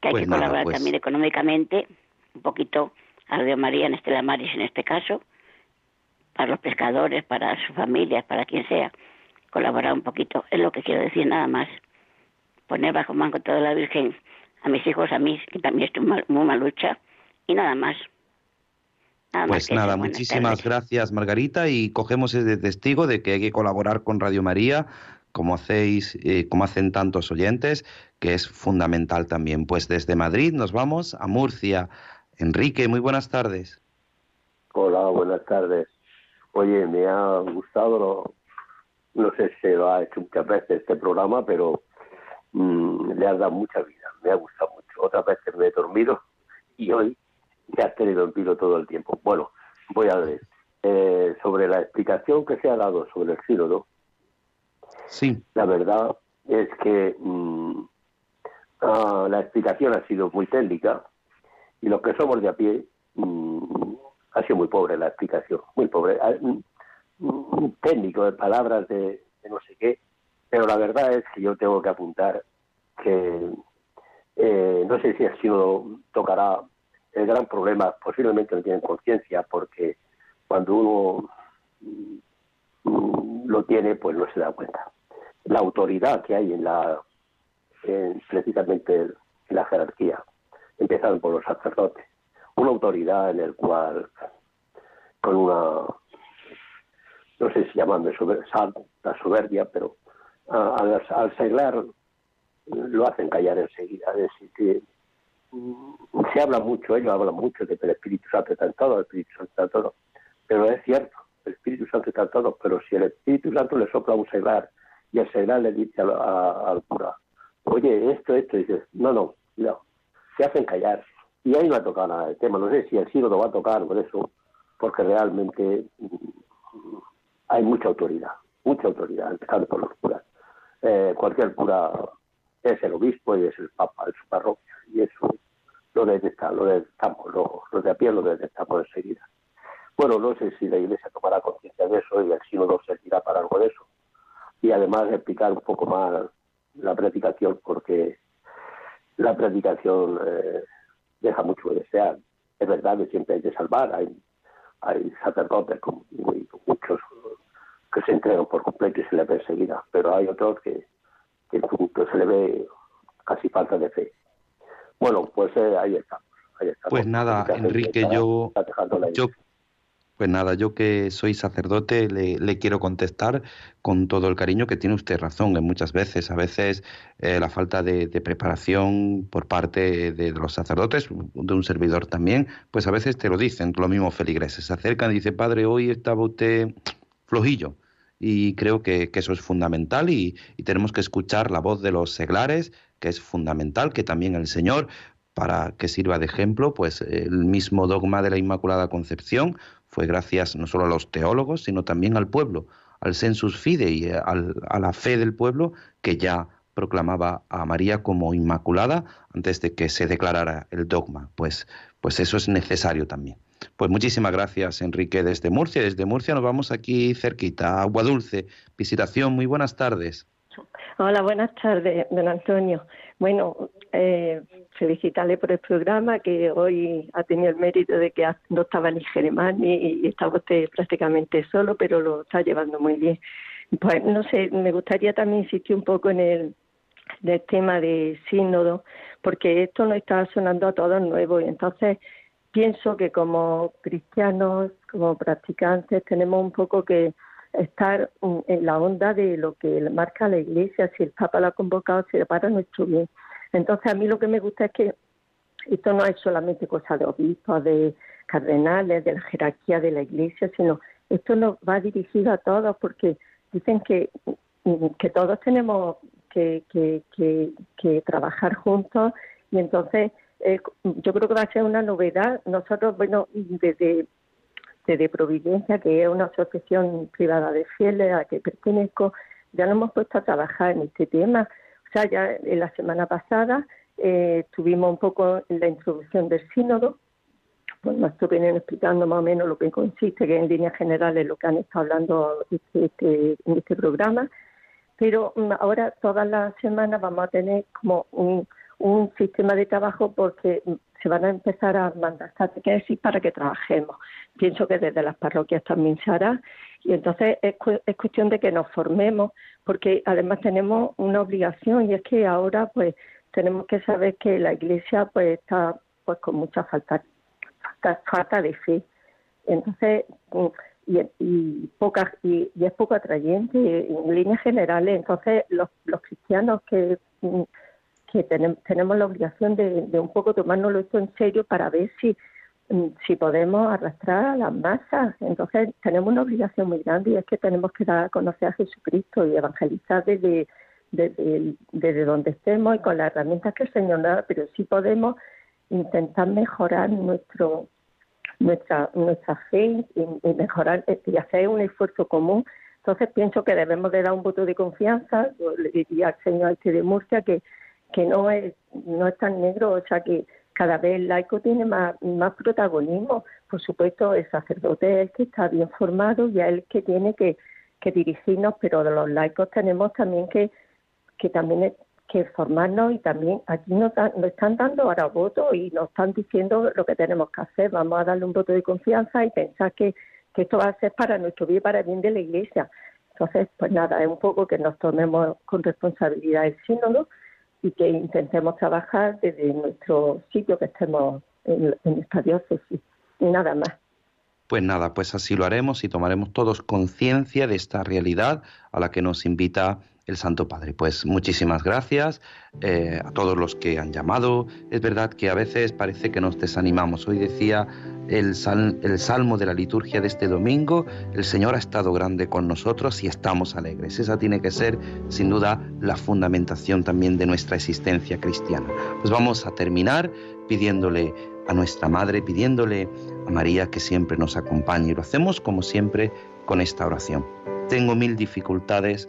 Que hay pues que colaborar pues también económicamente, un poquito a Radio María, en Estela Maris en este caso, para los pescadores, para sus familias, para quien sea colaborar un poquito, es lo que quiero decir nada más. Poner bajo mango toda la Virgen a mis hijos, a mí, que también estoy muy, muy mal lucha, y nada más. pues nada, muchísimas gracias Margarita y cogemos ese testigo de que hay que colaborar con Radio María, como hacéis, eh, como hacen tantos oyentes, que es fundamental también. Pues desde Madrid nos vamos a Murcia. Enrique, muy buenas tardes. Hola, buenas tardes. Oye, me ha gustado no sé si lo ha hecho muchas veces este programa, pero mm, le ha dado mucha vida, me ha gustado mucho. Otras veces me he dormido y hoy me ha tenido en pilo todo el tiempo. Bueno, voy a ver. Eh, sobre la explicación que se ha dado sobre el sínodo, sí. la verdad es que mm, ah, la explicación ha sido muy técnica y los que somos de a pie mm, ha sido muy pobre la explicación, muy pobre. Ah, un técnico de palabras de, no sé qué, pero la verdad es que yo tengo que apuntar que eh, no sé si ha sido tocará el gran problema, posiblemente no tienen conciencia, porque cuando uno mm, lo tiene, pues no se da cuenta. La autoridad que hay en la, precisamente en la jerarquía, empezando por los sacerdotes, una autoridad en el cual, con una no sé si llamarme la soberbia, pero al, al seglar lo hacen callar enseguida. Es decir, que mm, se habla mucho, ellos hablan mucho de que el Espíritu Santo está en todo, el Espíritu Santo está en todo, pero es cierto, el Espíritu Santo está en todo, pero si el Espíritu Santo le sopla a un seglar y el seglar le dice al cura, oye, esto, esto, y dices, no, no, no, se hacen callar. Y ahí no ha tocado nada el tema, no sé si el lo va a tocar por eso, porque realmente mm, hay mucha autoridad, mucha autoridad, empezando por los curas. Eh, cualquier cura es el obispo y es el papa de su parroquia, y eso lo detectamos, lo detectamos, lo, de a pie lo detectamos enseguida. Bueno, no sé si la Iglesia tomará conciencia de eso y el sínodo servirá para algo de eso. Y además explicar un poco más la predicación, porque la predicación eh, deja mucho que desear. Es verdad que siempre hay que salvar, hay, hay sacerdotes como, muchos que se entregan por completo y se le ve enseguida, pero hay otros que, que, se le ve casi falta de fe. Bueno, pues eh, ahí estamos. Pues nada, Enrique, yo, yo, pues nada, yo que soy sacerdote le, quiero contestar con todo el cariño que tiene usted razón en muchas veces. A veces eh, la falta de, preparación por parte de, los sacerdotes, de un servidor también, pues a veces te lo dicen, lo mismo feligreses. Se acercan y dicen, padre, hoy estaba usted flojillo. Y creo que, eso es fundamental y, tenemos que escuchar la voz de los seglares, que es fundamental, que también el Señor, para que sirva de ejemplo, pues el mismo dogma de la Inmaculada Concepción fue gracias no solo a los teólogos, sino también al pueblo, al sensus fidei, eh, a la fe del pueblo que ya proclamaba a María como inmaculada antes de que se declarara el dogma. Pues, pues eso es necesario también. Pues muchísimas gracias, Enrique, desde Murcia. Desde Murcia nos vamos aquí cerquita, Agua Dulce. Visitación, muy buenas tardes. Hola, buenas tardes, don Antonio. Bueno, eh, felicitarle por el programa que hoy ha tenido el mérito de que no estaba ni Germán y, estaba usted prácticamente solo, pero lo está llevando muy bien. Pues no sé, me gustaría también insistir un poco en el, del tema de sínodo, porque esto no está sonando a todos nuevo y entonces pienso que como cristianos, como practicantes, tenemos un poco que estar en la onda de lo que marca la Iglesia, si el Papa lo ha convocado, será para nuestro bien. Entonces, a mí lo que me gusta es que esto no es solamente cosa de obispos, de cardenales, de la jerarquía de la Iglesia, sino esto nos va dirigido a todos porque dicen que, que todos tenemos que, que, que trabajar juntos y entonces eh, yo creo que va a ser una novedad. Nosotros, bueno, desde, desde Providencia, que es una asociación privada de fieles a la que pertenezco, ya nos hemos puesto a trabajar en este tema. O sea, ya en la semana pasada eh, tuvimos un poco la introducción del sínodo, pues nos estuvieron explicando más o menos lo que consiste, que en líneas generales lo que han estado hablando este, este, en este programa, pero mm, ahora todas las semanas vamos a tener como un, sistema de trabajo porque mm, se van a empezar a mandar catequesis para que trabajemos. Pienso que desde las parroquias también se hará. Y entonces es, es cuestión de que nos formemos porque además tenemos una obligación y es que ahora pues tenemos que saber que la iglesia pues está pues con mucha falta falta, de fe. Entonces y, y poca y, es poco atrayente en líneas generales. Entonces los, los cristianos que que tenemos, la obligación de, un poco tomárnoslo esto en serio para ver si si podemos arrastrar a las masas. Entonces tenemos una obligación muy grande y es que tenemos que dar a conocer a Jesucristo y evangelizar desde, desde, desde donde estemos y con las herramientas que el Señor da, pero sí podemos intentar mejorar nuestro nuestra nuestra fe y, mejorar y hacer un esfuerzo común. Entonces pienso que debemos de dar un voto de confianza. le diría al señor este de Murcia que, que no es no es tan negro, o sea que cada vez el laico tiene más, más protagonismo. Por supuesto, el sacerdote es el que está bien formado y es el que tiene que, que dirigirnos, pero los laicos tenemos también que, que también que formarnos y también aquí nos, nos están dando ahora votos y nos están diciendo lo que tenemos que hacer. Vamos a darle un voto de confianza y pensar que, que esto va a ser para nuestro bien para el bien de la Iglesia. Entonces, pues nada, es un poco que nos tomemos con responsabilidad el sínodo y que intentemos trabajar desde nuestro sitio que estemos en, esta diócesis nada más. Pues nada, pues así lo haremos y tomaremos todos conciencia de esta realidad a la que nos invita el Santo Padre. Pues muchísimas gracias eh, a todos los que han llamado. Es verdad que a veces parece que nos desanimamos. Hoy decía el, el salmo de la liturgia de este domingo, el Señor ha estado grande con nosotros y estamos alegres. Esa tiene que ser, sin duda, la fundamentación también de nuestra existencia cristiana. Pues vamos a terminar pidiéndole a nuestra Madre, pidiéndole a María que siempre nos acompañe. Y lo hacemos como siempre con esta oración. Tengo mil dificultades,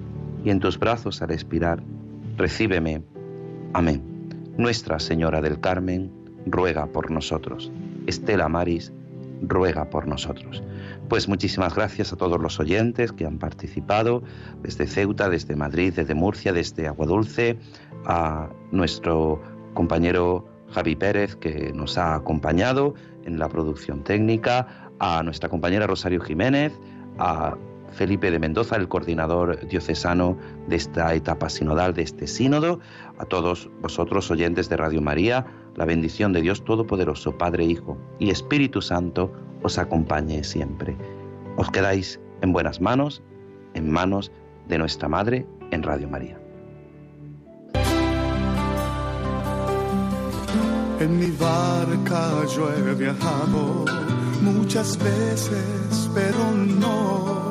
Y en tus brazos al expirar, recíbeme. Amén. Nuestra Señora del Carmen, ruega por nosotros. Estela Maris ruega por nosotros. Pues muchísimas gracias a todos los oyentes que han participado desde Ceuta, desde Madrid, desde Murcia, desde Aguadulce, a nuestro compañero Javi Pérez que nos ha acompañado en la producción técnica, a nuestra compañera Rosario Jiménez, a Felipe de Mendoza, el coordinador diocesano de esta etapa sinodal, de este sínodo, a todos vosotros oyentes de Radio María, la bendición de Dios Todopoderoso, Padre, Hijo y Espíritu Santo os acompañe siempre. Os quedáis en buenas manos, en manos de nuestra Madre en Radio María. En mi barca viajado muchas veces, pero no,